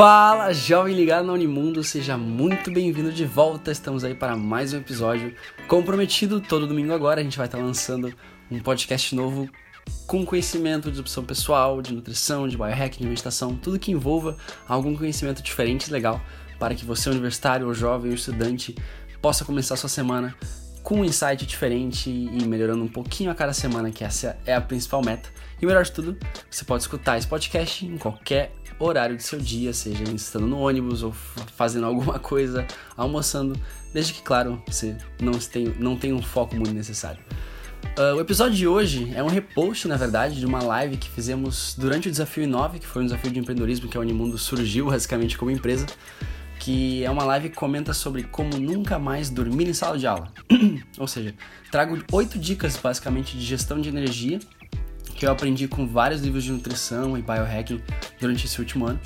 Fala, jovem ligado no Unimundo, seja muito bem-vindo de volta. Estamos aí para mais um episódio comprometido. Todo domingo agora a gente vai estar lançando um podcast novo com conhecimento de opção pessoal, de nutrição, de biohacking, de meditação, tudo que envolva algum conhecimento diferente e legal para que você, universitário ou jovem ou estudante, possa começar sua semana com um insight diferente e melhorando um pouquinho a cada semana, que essa é a principal meta. E melhor de tudo, você pode escutar esse podcast em qualquer horário do seu dia, seja estando no ônibus ou fazendo alguma coisa, almoçando, desde que, claro, você não tenha, não um foco muito necessário. Uh, o episódio de hoje é um repost, na verdade, de uma live que fizemos durante o Desafio 9, que foi um desafio de empreendedorismo que a Unimundo surgiu basicamente como empresa, que é uma live que comenta sobre como nunca mais dormir em sala de aula. Ou seja, trago oito dicas basicamente de gestão de energia que eu aprendi com vários livros de nutrição e biohacking durante esse último ano.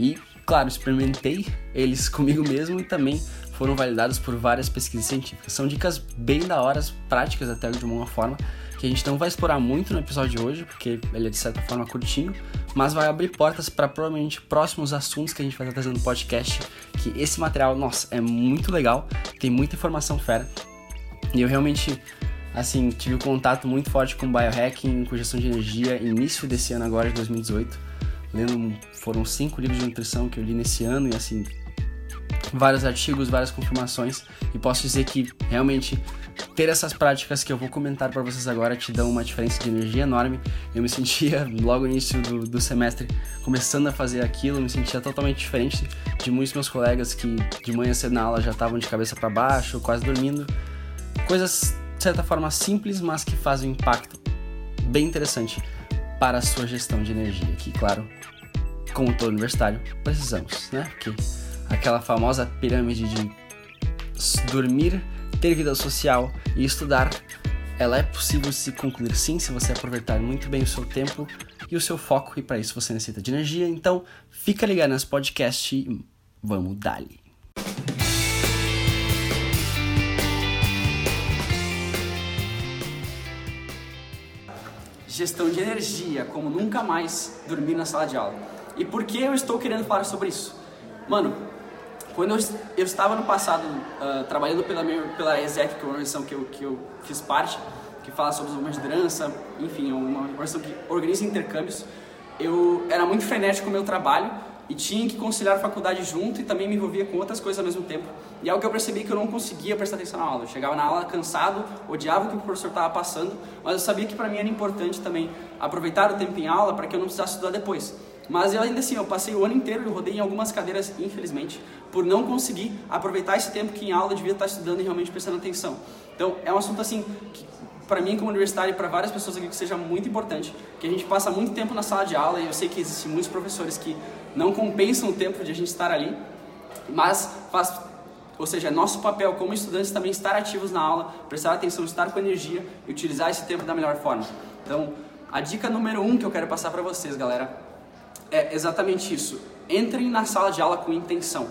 E, claro, experimentei eles comigo mesmo e também foram validados por várias pesquisas científicas. São dicas bem da hora, práticas até de uma forma, que a gente não vai explorar muito no episódio de hoje, porque ele é de certa forma curtinho, mas vai abrir portas para provavelmente próximos assuntos que a gente vai estar trazendo no podcast. Que esse material, nossa, é muito legal, tem muita informação fera. E eu realmente assim, tive um contato muito forte com biohacking, com gestão de energia, início desse ano agora, de 2018. Lendo, foram cinco livros de nutrição que eu li nesse ano e, assim, vários artigos, várias confirmações. E posso dizer que, realmente, ter essas práticas que eu vou comentar para vocês agora te dão uma diferença de energia enorme. Eu me sentia, logo no início do, do semestre, começando a fazer aquilo, me sentia totalmente diferente de muitos meus colegas que de manhã cedo na aula já estavam de cabeça para baixo, quase dormindo. Coisas de certa forma simples, mas que faz um impacto bem interessante para a sua gestão de energia. Que, claro, como todo universitário, precisamos, né? Porque aquela famosa pirâmide de dormir, ter vida social e estudar, ela é possível se concluir sim se você aproveitar muito bem o seu tempo e o seu foco, e para isso você necessita de energia. Então, fica ligado nesse podcast e vamos dali. Gestão de energia, como nunca mais dormir na sala de aula. E por que eu estou querendo falar sobre isso? Mano, quando eu, eu estava no passado uh, trabalhando pela, minha, pela ESEC, que é uma organização que eu, que eu fiz parte, que fala sobre desenvolvimento de liderança, enfim, é uma organização que organiza intercâmbios, eu era muito frenético com o meu trabalho e tinha que conciliar faculdade junto e também me envolvia com outras coisas ao mesmo tempo. E é algo que eu percebi que eu não conseguia prestar atenção na aula. Eu chegava na aula cansado, odiava o que o professor estava passando, mas eu sabia que para mim era importante também aproveitar o tempo em aula para que eu não precisasse estudar depois. Mas eu ainda assim, eu passei o ano inteiro, eu rodei em algumas cadeiras, infelizmente, por não conseguir aproveitar esse tempo que em aula eu devia estar estudando e realmente prestando atenção. Então, é um assunto assim que para mim como universitário e para várias pessoas aqui que seja muito importante, que a gente passa muito tempo na sala de aula e eu sei que existem muitos professores que não compensam o tempo de a gente estar ali, mas faz, ou seja, é nosso papel como estudantes também estar ativos na aula, prestar atenção, estar com energia e utilizar esse tempo da melhor forma. Então, a dica número um que eu quero passar para vocês, galera, é exatamente isso. Entrem na sala de aula com intenção.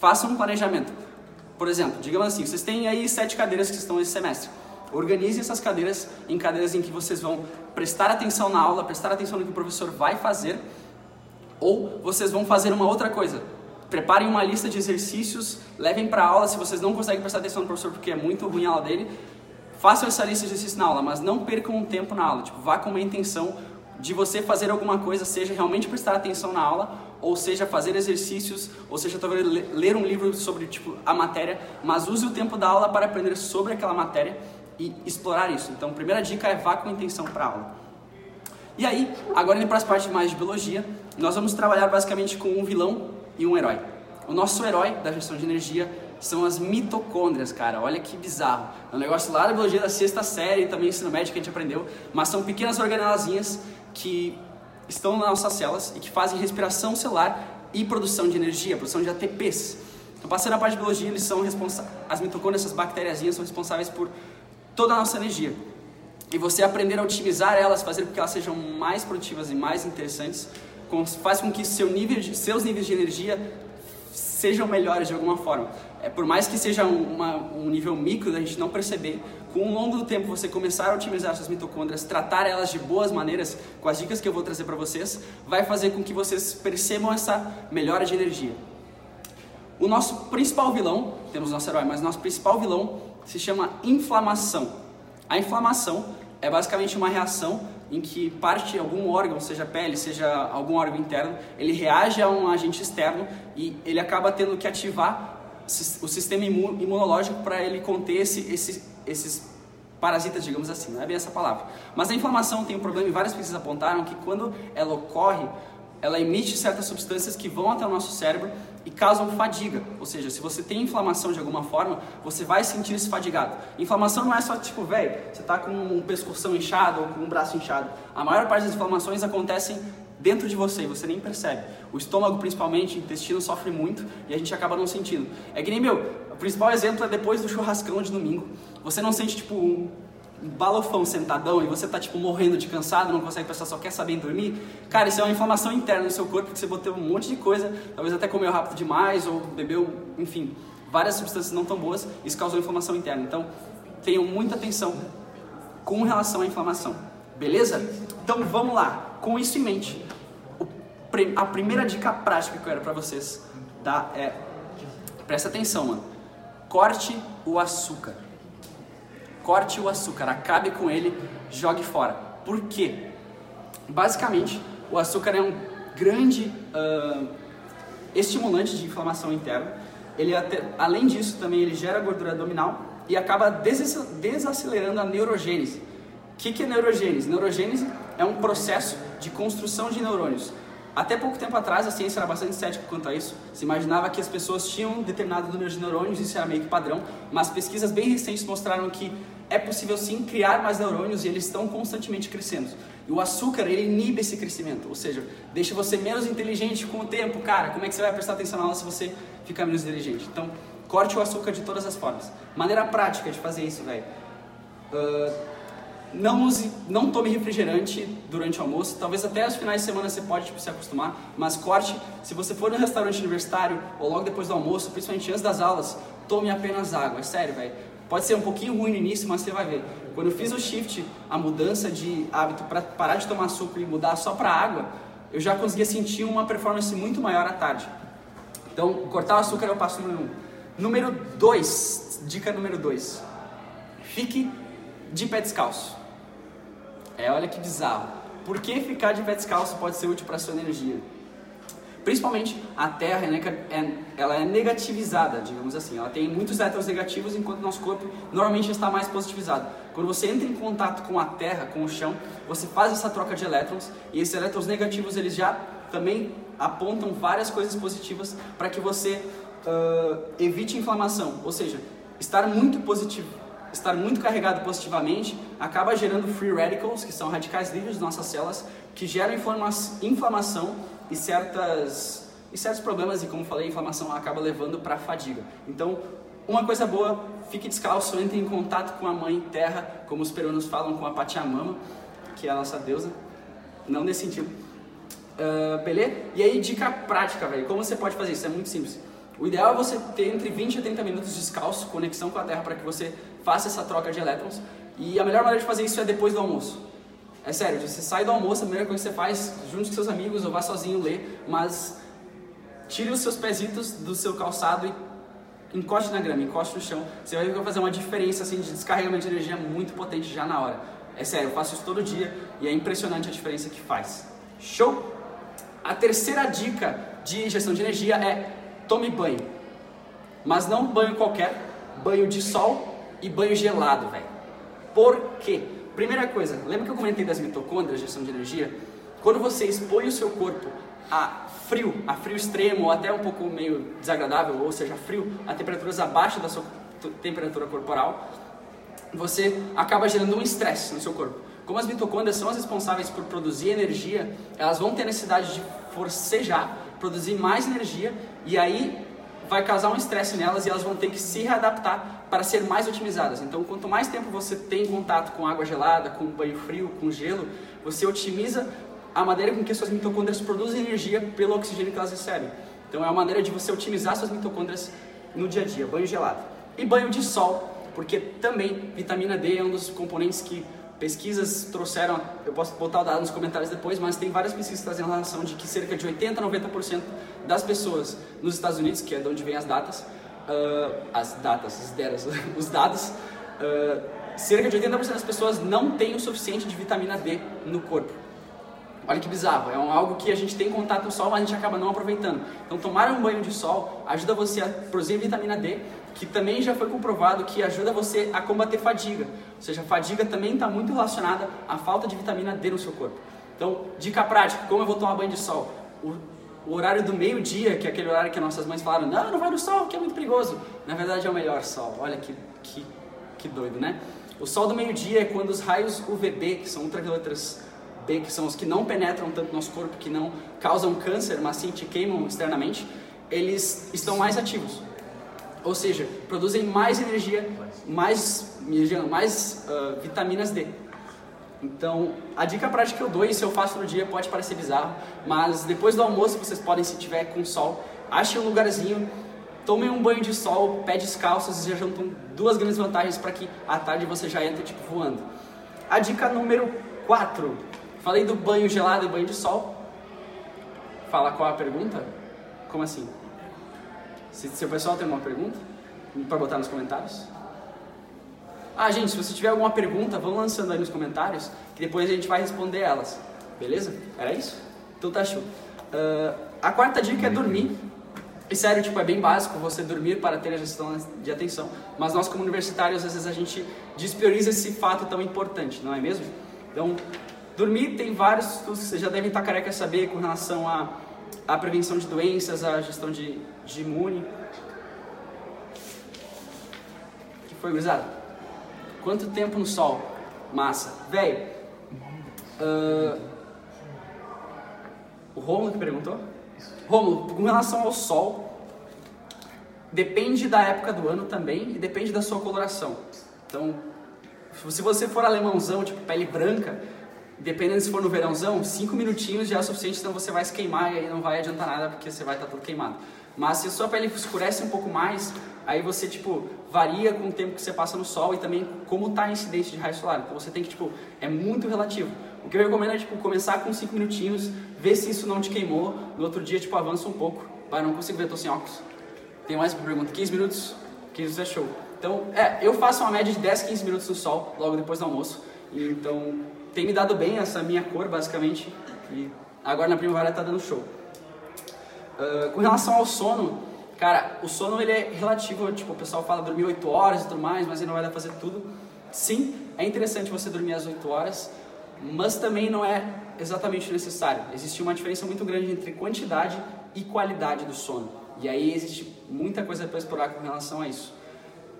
Façam um planejamento. Por exemplo, digamos assim, vocês têm aí sete cadeiras que estão esse semestre. Organize essas cadeiras em cadeiras em que vocês vão prestar atenção na aula, prestar atenção no que o professor vai fazer, ou vocês vão fazer uma outra coisa. Preparem uma lista de exercícios, levem para a aula se vocês não conseguem prestar atenção no professor porque é muito ruim a aula dele. Façam essa lista de exercícios na aula, mas não percam um tempo na aula. Tipo, vá com uma intenção de você fazer alguma coisa, seja realmente prestar atenção na aula, ou seja fazer exercícios, ou seja talvez ler um livro sobre tipo a matéria, mas use o tempo da aula para aprender sobre aquela matéria e explorar isso. Então, primeira dica é vá com intenção para a aula. E aí, agora indo para as partes mais de biologia, nós vamos trabalhar basicamente com um vilão e um herói. O nosso herói da gestão de energia são as mitocôndrias, cara. Olha que bizarro. É um negócio lá da biologia da sexta série, também ensino médio que a gente aprendeu, mas são pequenas organelazinhas que estão nas nossas células e que fazem respiração celular e produção de energia, produção de ATPs. Então, passando a parte de biologia, eles são responsáveis, as mitocôndrias, essas bactériazinhas, são responsáveis por toda a nossa energia. E você aprender a otimizar elas, fazer com que elas sejam mais produtivas e mais interessantes, faz com que seu nível de, seus níveis de energia sejam melhores de alguma forma. É, por mais que seja um, uma, um nível micro da gente não perceber, com o longo do tempo você começar a otimizar suas mitocôndrias, tratar elas de boas maneiras, com as dicas que eu vou trazer para vocês, vai fazer com que vocês percebam essa melhora de energia. O nosso principal vilão, temos nosso herói, mas nosso principal vilão se chama inflamação. A inflamação é basicamente uma reação em que parte algum órgão, seja pele, seja algum órgão interno, ele reage a um agente externo e ele acaba tendo que ativar o sistema imunológico para ele conter esse, esse, esses parasitas, digamos assim, não é bem essa palavra. Mas a inflamação tem um problema e várias pesquisas apontaram que quando ela ocorre, ela emite certas substâncias que vão até o nosso cérebro e causam fadiga. Ou seja, se você tem inflamação de alguma forma, você vai sentir-se fadigado. Inflamação não é só tipo, velho, você está com um pescoção inchado ou com um braço inchado. A maior parte das inflamações acontecem dentro de você e você nem percebe. O estômago, principalmente, o intestino sofre muito e a gente acaba não sentindo. É que nem, meu, o principal exemplo é depois do churrascão de domingo. Você não sente, tipo, um balofão sentadão e você tá tipo morrendo de cansado, não consegue pensar, só quer saber dormir, cara, isso é uma inflamação interna no seu corpo que você botou um monte de coisa, talvez até comeu rápido demais ou bebeu, enfim, várias substâncias não tão boas, isso causou inflamação interna. Então, tenham muita atenção com relação à inflamação. Beleza? Então, vamos lá. Com isso em mente, a primeira dica prática que eu quero para vocês dar é presta atenção, mano. Corte o açúcar. Corte o açúcar, acabe com ele, jogue fora. Por quê? Basicamente, o açúcar é um grande uh, estimulante de inflamação interna. Ele até, além disso, também ele gera gordura abdominal e acaba desacelerando a neurogênese. O que, que é neurogênese? Neurogênese é um processo de construção de neurônios. Até pouco tempo atrás, a ciência era bastante cética quanto a isso. Se imaginava que as pessoas tinham um determinado número de neurônios, isso era meio que padrão, mas pesquisas bem recentes mostraram que é possível sim criar mais neurônios e eles estão constantemente crescendo. E o açúcar, ele inibe esse crescimento, ou seja, deixa você menos inteligente com o tempo. Cara, como é que você vai prestar atenção na aula se você ficar menos inteligente? Então, corte o açúcar de todas as formas. Maneira prática de fazer isso, velho. Uh, não use, não tome refrigerante durante o almoço. Talvez até os finais de semana você pode tipo, se acostumar, mas corte. Se você for no restaurante universitário ou logo depois do almoço, principalmente antes das aulas, tome apenas água. É sério, velho Pode ser um pouquinho ruim no início, mas você vai ver. Quando eu fiz o shift, a mudança de hábito para parar de tomar suco e mudar só para água, eu já conseguia sentir uma performance muito maior à tarde. Então, cortar o açúcar é o passo número um. Número dois, dica número dois. Fique de pé descalço. É, olha que bizarro. Por que ficar de pé descalço pode ser útil para sua energia? Principalmente a Terra, é, ela é negativizada, digamos assim. Ela tem muitos elétrons negativos, enquanto nosso corpo normalmente está mais positivizado. Quando você entra em contato com a Terra, com o chão, você faz essa troca de elétrons e esses elétrons negativos eles já também apontam várias coisas positivas para que você uh, evite inflamação. Ou seja, estar muito positivo, estar muito carregado positivamente acaba gerando free radicals, que são radicais livres das nossas células, que geram inflamação e, certas, e certos problemas, e como falei, a inflamação acaba levando para fadiga. Então, uma coisa boa, fique descalço, entre em contato com a Mãe Terra, como os peruanos falam com a Pachamama, que é a nossa deusa, não nesse sentido. Uh, beleza? E aí, dica prática, velho, como você pode fazer isso? É muito simples. O ideal é você ter entre 20 e 30 minutos descalço, conexão com a Terra, para que você faça essa troca de elétrons. E a melhor maneira de fazer isso é depois do almoço. É sério, você sai do almoço, a primeira coisa que você faz, junto com seus amigos ou vá sozinho ler, mas tire os seus pezitos do seu calçado e encoste na grama, encoste no chão. Você vai ver que vai fazer uma diferença assim, de descarregamento de energia muito potente já na hora. É sério, eu faço isso todo dia e é impressionante a diferença que faz. Show? A terceira dica de gestão de energia é tome banho. Mas não banho qualquer, banho de sol e banho gelado, velho. Por quê? Primeira coisa, lembra que eu comentei das mitocôndrias, gestão de energia? Quando você expõe o seu corpo a frio, a frio extremo ou até um pouco meio desagradável, ou seja, frio, a temperaturas abaixo da sua temperatura corporal, você acaba gerando um estresse no seu corpo. Como as mitocôndrias são as responsáveis por produzir energia, elas vão ter necessidade de forcejar, produzir mais energia e aí vai causar um estresse nelas e elas vão ter que se readaptar para ser mais otimizadas. Então, quanto mais tempo você tem contato com água gelada, com banho frio, com gelo, você otimiza a maneira com que suas mitocôndrias produzem energia pelo oxigênio que elas recebem. Então é uma maneira de você otimizar suas mitocôndrias no dia a dia, banho gelado. E banho de sol, porque também vitamina D é um dos componentes que pesquisas trouxeram, eu posso botar o dado nos comentários depois, mas tem várias pesquisas trazendo relação de que cerca de 80 a 90% das pessoas nos Estados Unidos, que é de onde vem as datas, uh, as datas, as deras, os dados, uh, cerca de 80% das pessoas não têm o suficiente de vitamina D no corpo. Olha que bizarro, é algo que a gente tem contato com o sol, mas a gente acaba não aproveitando. Então, tomar um banho de sol ajuda você a produzir vitamina D, que também já foi comprovado que ajuda você a combater fadiga. Ou seja, a fadiga também está muito relacionada à falta de vitamina D no seu corpo. Então, dica prática: como eu vou tomar banho de sol? O, o horário do meio-dia, que é aquele horário que nossas mães falaram, não, não vai no sol, que é muito perigoso. Na verdade, é o melhor sol. Olha que, que, que doido, né? O sol do meio-dia é quando os raios UVB, que são ultravioletas B, que são os que não penetram tanto no nosso corpo, que não causam câncer, mas sim te queimam externamente, eles estão mais ativos. Ou seja, produzem mais energia, mais, mais uh, vitaminas D. Então, a dica prática que eu dou, e se eu faço no dia pode parecer bizarro, mas depois do almoço vocês podem, se tiver com sol, achem um lugarzinho, tomem um banho de sol, pé descalços e já juntam duas grandes vantagens para que à tarde você já entre tipo voando. A dica número 4 Falei do banho gelado e banho de sol. Fala qual a pergunta? Como assim? Se, se o pessoal tem uma pergunta, para botar nos comentários. Ah, gente, se você tiver alguma pergunta, vão lançando aí nos comentários, que depois a gente vai responder elas. Beleza? Era isso? Então tá show. Uh, a quarta dica é dormir. E sério, tipo, é bem básico você dormir para ter a gestão de atenção. Mas nós, como universitários, às vezes a gente desprioriza esse fato tão importante, não é mesmo? Então, Dormir tem vários estudos que vocês já devem estar careca saber com relação à, à prevenção de doenças, à gestão de, de imune. que foi, gurizada? Quanto tempo no sol? Massa. Velho, uh, o Romulo que perguntou? Romulo, com relação ao sol, depende da época do ano também e depende da sua coloração. Então, se você for alemãozão, tipo pele branca, dependendo se for no verãozão, 5 minutinhos já é o suficiente, senão você vai se queimar e aí não vai adiantar nada porque você vai estar todo queimado. Mas se a sua pele escurece um pouco mais, aí você, tipo, varia com o tempo que você passa no sol e também como está a incidência de raio solar. Então você tem que, tipo, é muito relativo. O que eu recomendo é, tipo, começar com 5 minutinhos, ver se isso não te queimou, no outro dia, tipo, avança um pouco. Vai, não consigo ver, tô sem óculos. Tem mais uma pergunta? 15 minutos? 15 minutos é show. Então, é, eu faço uma média de 10, 15 minutos no sol, logo depois do almoço. Então, tem me dado bem essa minha cor, basicamente. E agora na primavera tá dando show. Uh, com relação ao sono, cara, o sono ele é relativo. Tipo, o pessoal fala dormir 8 horas e tudo mais, mas ele não vai dar pra fazer tudo. Sim, é interessante você dormir às 8 horas, mas também não é exatamente necessário. Existe uma diferença muito grande entre quantidade e qualidade do sono. E aí existe muita coisa para explorar com relação a isso.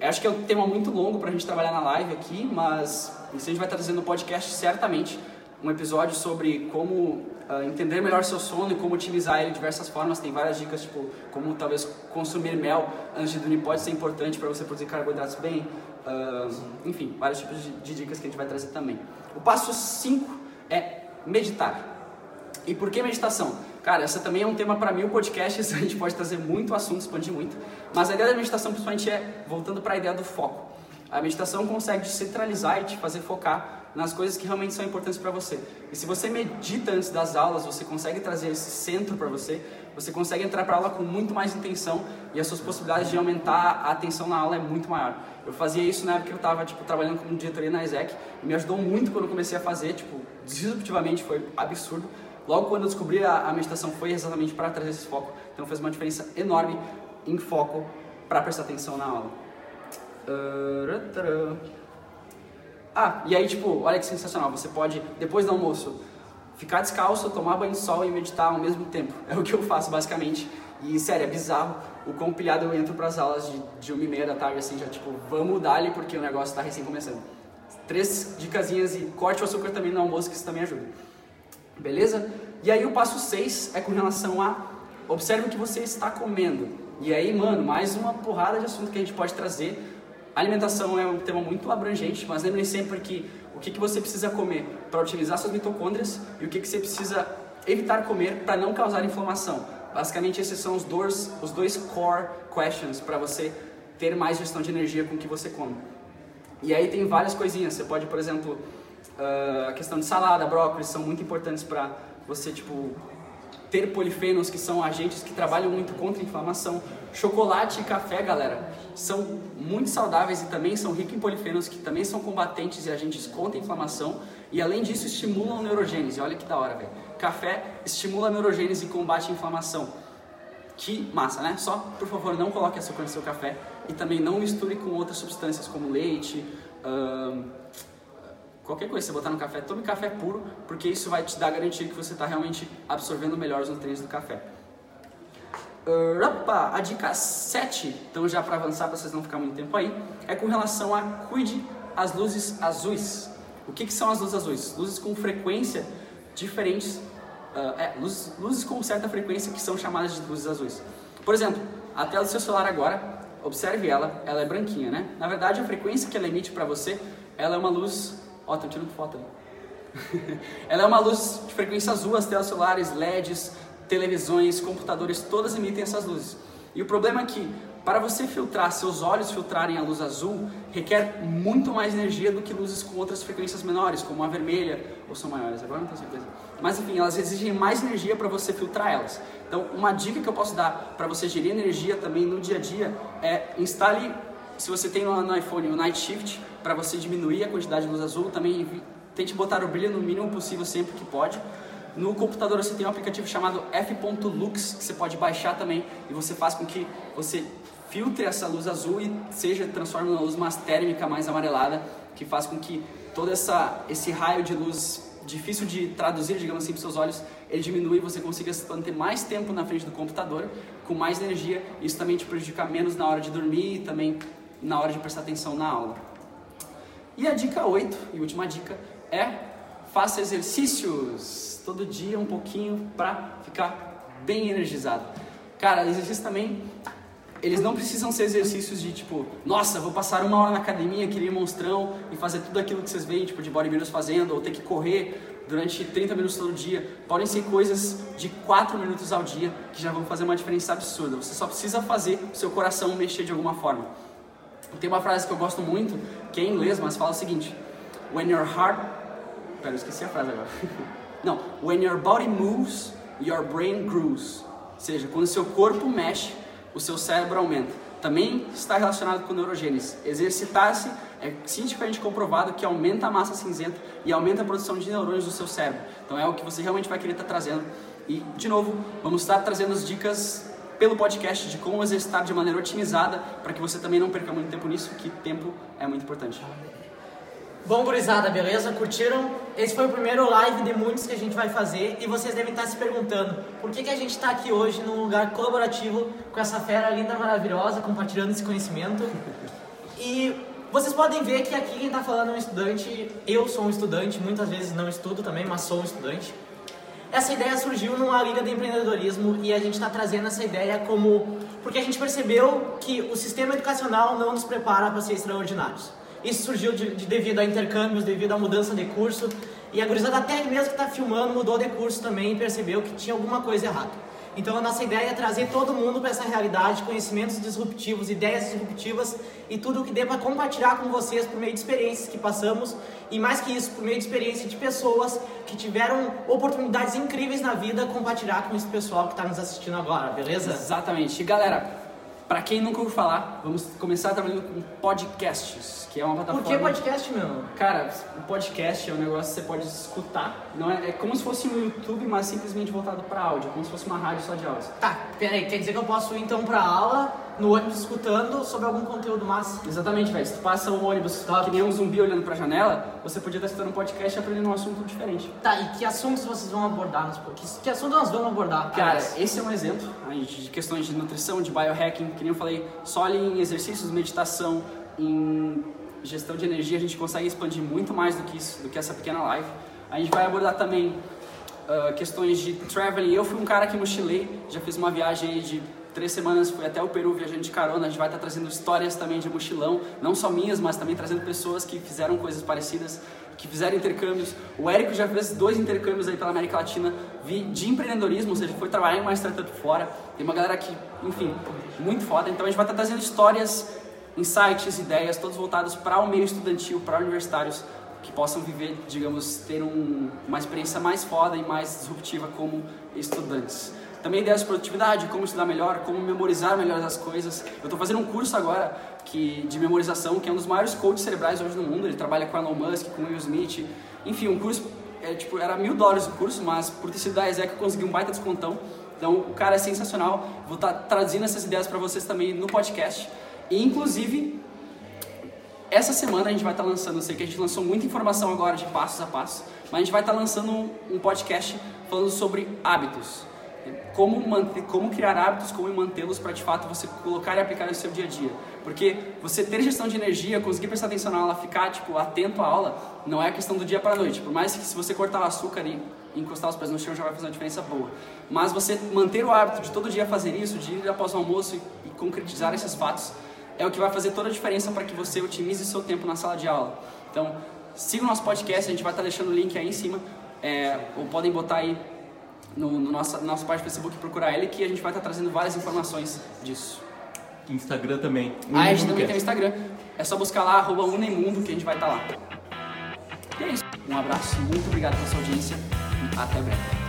Eu acho que é um tema muito longo para a gente trabalhar na live aqui, mas isso a gente vai estar no podcast certamente um episódio sobre como uh, entender melhor seu sono e como utilizar ele de diversas formas. Tem várias dicas, tipo, como talvez consumir mel antes de dormir pode ser importante para você produzir carboidratos bem. Uh, enfim, vários tipos de, de, dicas que a gente vai trazer também. O passo 5 é meditar. E por que meditação? Cara, essa também é um tema para mil podcasts, a gente pode trazer muito assunto, expandir muito. Mas a ideia da meditação, principalmente, é voltando para a ideia do foco. A meditação consegue te centralizar e te fazer focar nas coisas que realmente são importantes para você. E se você medita antes das aulas, você consegue trazer esse centro para você, você consegue entrar para aula com muito mais intenção e as suas possibilidades de aumentar a atenção na aula é muito maior. Eu fazia isso na época que eu estava tipo, trabalhando como diretoria na ESEC e me ajudou muito quando eu comecei a fazer, tipo, disruptivamente, foi absurdo. Logo quando eu descobri a, a meditação foi exatamente para trazer esse foco. Então fez uma diferença enorme em foco para prestar atenção na aula. Ah, e aí tipo, olha que sensacional, você pode, depois do almoço, ficar descalço, tomar banho de sol e meditar ao mesmo tempo. É o que eu faço basicamente. E sério, é bizarro o quão pilhado eu entro para as aulas de, de uma e meia da tarde, assim, já tipo, vamos dar ali porque o negócio está recém começando. Três dicasinhas e corte o açúcar também no almoço, que isso também ajuda. Beleza? E aí o passo 6 é com relação a observe o que você está comendo. E aí, mano, mais uma porrada de assunto que a gente pode trazer. Alimentação é um tema muito abrangente, mas lembre sempre que o que, que você precisa comer para otimizar suas mitocôndrias e o que, que você precisa evitar comer para não causar inflamação. Basicamente, esses são os dois, os dois core questions para você ter mais gestão de energia com o que você come. E aí tem várias coisinhas. Você pode, por exemplo, uh, a questão de salada, brócolis são muito importantes para você tipo ter polifenos que são agentes que trabalham muito contra a inflamação. Chocolate e café, galera, são muito saudáveis e também são ricos em polifenos que também são combatentes e agentes contra a inflamação e além disso estimulam a neurogênese. Olha que da hora, velho. Café estimula a neurogênese e combate a inflamação. Que massa, né? Só, por favor, não coloque açúcar no seu café e também não misture com outras substâncias como leite, hum, qualquer coisa você botar no café, tome café puro, porque isso vai te dar garantia que você está realmente absorvendo melhor os nutrientes do café. Opa, a dica 7, então já para avançar, para vocês não ficar muito tempo aí, é com relação a cuide as luzes azuis. O que, que são as luzes azuis? Luzes com frequência diferentes, uh, é, luzes, luzes com certa frequência que são chamadas de luzes azuis. Por exemplo, a tela do seu celular agora, observe ela, ela é branquinha, né? Na verdade, a frequência que ela emite para você, ela é uma luz Ó, tô tirando foto ali. Ela é uma luz de frequência azul, as telas solares, LEDs, televisões, computadores, todas emitem essas luzes. E o problema é que, para você filtrar, seus olhos filtrarem a luz azul, requer muito mais energia do que luzes com outras frequências menores, como a vermelha, ou são maiores, agora não tenho certeza. Mas enfim, elas exigem mais energia para você filtrar elas. Então, uma dica que eu posso dar para você gerir energia também no dia a dia é instale, se você tem no iPhone o Night Shift, para você diminuir a quantidade de luz azul. Também tente botar o brilho no mínimo possível sempre que pode. No computador você tem um aplicativo chamado f.lux que você pode baixar também e você faz com que você filtre essa luz azul e seja transforme numa luz mais térmica, mais amarelada, que faz com que todo essa esse raio de luz difícil de traduzir, digamos assim, para seus olhos, ele diminui e você consiga se manter mais tempo na frente do computador, com mais energia. Isso também te prejudica menos na hora de dormir e também na hora de prestar atenção na aula. E a dica 8, e última dica, é faça exercícios todo dia um pouquinho para ficar bem energizado. Cara, exercícios também, eles não precisam ser exercícios de tipo, nossa, vou passar uma hora na academia, querer monstrão e fazer tudo aquilo que vocês veem, tipo, de bodybuilders fazendo, ou ter que correr durante 30 minutos todo dia. Podem ser coisas de 4 minutos ao dia que já vão fazer uma diferença absurda. Você só precisa fazer o seu coração mexer de alguma forma. Tem uma frase que eu gosto muito, que é em inglês, mas fala o seguinte: When your heart. Pera, eu esqueci a frase agora. Não, when your body moves, your brain grows. Ou seja, quando seu corpo mexe, o seu cérebro aumenta. Também está relacionado com neurogênese. Exercitar-se é cientificamente comprovado que aumenta a massa cinzenta e aumenta a produção de neurônios do seu cérebro. Então é o que você realmente vai querer estar trazendo. E, de novo, vamos estar trazendo as dicas pelo podcast de como exercitar de maneira otimizada para que você também não perca muito tempo nisso, que tempo é muito importante. Bom, gurizada, beleza? Curtiram? Esse foi o primeiro live de muitos que a gente vai fazer e vocês devem estar se perguntando por que, que a gente está aqui hoje num lugar colaborativo com essa fera linda, maravilhosa, compartilhando esse conhecimento. E vocês podem ver que aqui quem está falando é um estudante, eu sou um estudante, muitas vezes não estudo também, mas sou um estudante. Essa ideia surgiu numa liga de empreendedorismo e a gente está trazendo essa ideia como porque a gente percebeu que o sistema educacional não nos prepara para ser extraordinários. Isso surgiu de, de, devido a intercâmbios, devido à mudança de curso e a gurizada até mesmo que está filmando mudou de curso também e percebeu que tinha alguma coisa errada. Então a nossa ideia é trazer todo mundo para essa realidade, conhecimentos disruptivos, ideias disruptivas e tudo o que dê para compartilhar com vocês por meio de experiências que passamos e mais que isso, por meio de experiência de pessoas que tiveram oportunidades incríveis na vida, compartilhar com esse pessoal que está nos assistindo agora, beleza? Exatamente. E galera, para quem nunca ouviu falar, vamos começar trabalhando com podcasts, que é uma plataforma. Por que podcast, meu? Cara, o podcast é um negócio que você pode escutar. Não é, é como se fosse um YouTube, mas simplesmente voltado para áudio, como se fosse uma rádio só de áudio. Tá, peraí, quer dizer que eu posso ir então para aula no ônibus escutando sobre algum conteúdo massa? Exatamente, velho. Se tu passa o ônibus Top. que nem um zumbi olhando pra janela, você podia estar escutando um podcast e aprendendo um assunto diferente. Tá, e que assuntos vocês vão abordar nos que, que assunto nós vamos abordar? Cara, esse é um exemplo de questões de nutrição, de biohacking, que nem eu falei, só ali em exercícios, meditação, em gestão de energia, a gente consegue expandir muito mais do que isso, do que essa pequena live. A gente vai abordar também uh, questões de traveling. Eu fui um cara que mochilei, já fiz uma viagem de três semanas fui até o Peru viajando de carona. A gente vai estar trazendo histórias também de mochilão, não só minhas, mas também trazendo pessoas que fizeram coisas parecidas, que fizeram intercâmbios. O Érico já fez dois intercâmbios aí pela América Latina de empreendedorismo, ou seja, foi trabalhar em uma startup fora. Tem uma galera que, enfim, muito foda. Então a gente vai estar trazendo histórias, insights, ideias, todos voltados para o meio estudantil, para universitários que possam viver, digamos, ter um, uma experiência mais foda e mais disruptiva como estudantes. Também ideias de produtividade, como estudar melhor, como memorizar melhor as coisas. Eu estou fazendo um curso agora que, de memorização, que é um dos maiores coaches cerebrais hoje no mundo. Ele trabalha com Elon Musk, com Will Smith. Enfim, um curso, é, tipo, era mil dólares o curso, mas por ter sido da ESEC eu consegui um baita descontão. Então o cara é sensacional. Vou estar tá traduzindo essas ideias para vocês também no podcast. E inclusive, essa semana a gente vai estar tá lançando, eu sei que a gente lançou muita informação agora de passos a passo, mas a gente vai estar tá lançando um podcast falando sobre hábitos como, manter, como criar hábitos, como mantê-los para de fato você colocar e aplicar no seu dia a dia. Porque você ter gestão de energia, conseguir prestar atenção na aula, ficar tipo, atento à aula, não é questão do dia para a noite. Por mais que se você cortar o açúcar e encostar os pés no chão já vai fazer uma diferença boa. Mas você manter o hábito de todo dia fazer isso, de ir após o almoço e, e concretizar esses fatos, é o que vai fazer toda a diferença para que você otimize seu tempo na sala de aula. Então, siga o nosso podcast, a gente vai estar deixando o link aí em cima, é, ou podem botar aí no, no nossa, nossa página do Facebook procurar ele que a gente vai estar trazendo várias informações disso. Instagram também. Ah, a gente também tem o Instagram. É só buscar lá, arroba Unemundo, que a gente vai estar lá. E é isso. Um abraço, muito obrigado pela sua audiência e até breve.